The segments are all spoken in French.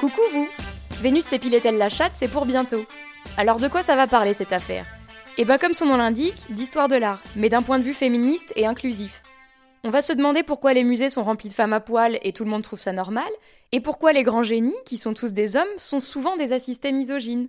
Coucou vous Vénus s'épilait-elle la chatte, c'est pour bientôt. Alors de quoi ça va parler cette affaire? Eh ben comme son nom l'indique, d'histoire de l'art, mais d'un point de vue féministe et inclusif. On va se demander pourquoi les musées sont remplis de femmes à poil et tout le monde trouve ça normal, et pourquoi les grands génies, qui sont tous des hommes, sont souvent des assistés misogynes.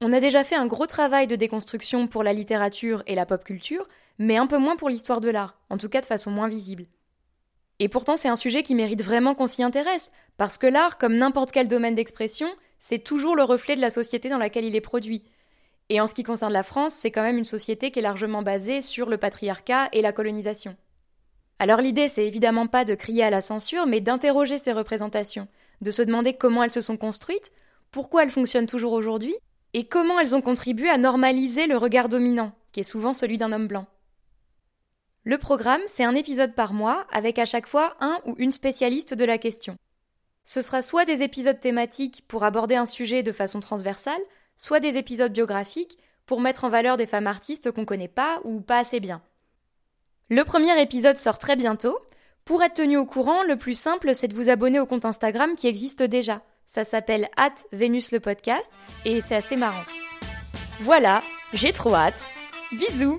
On a déjà fait un gros travail de déconstruction pour la littérature et la pop culture, mais un peu moins pour l'histoire de l'art, en tout cas de façon moins visible. Et pourtant, c'est un sujet qui mérite vraiment qu'on s'y intéresse, parce que l'art, comme n'importe quel domaine d'expression, c'est toujours le reflet de la société dans laquelle il est produit. Et en ce qui concerne la France, c'est quand même une société qui est largement basée sur le patriarcat et la colonisation. Alors l'idée, c'est évidemment pas de crier à la censure, mais d'interroger ces représentations, de se demander comment elles se sont construites, pourquoi elles fonctionnent toujours aujourd'hui, et comment elles ont contribué à normaliser le regard dominant, qui est souvent celui d'un homme blanc. Le programme, c'est un épisode par mois, avec à chaque fois un ou une spécialiste de la question. Ce sera soit des épisodes thématiques pour aborder un sujet de façon transversale, soit des épisodes biographiques pour mettre en valeur des femmes artistes qu'on connaît pas ou pas assez bien. Le premier épisode sort très bientôt. Pour être tenu au courant, le plus simple, c'est de vous abonner au compte Instagram qui existe déjà. Ça s'appelle at Vénus le podcast et c'est assez marrant. Voilà, j'ai trop hâte. Bisous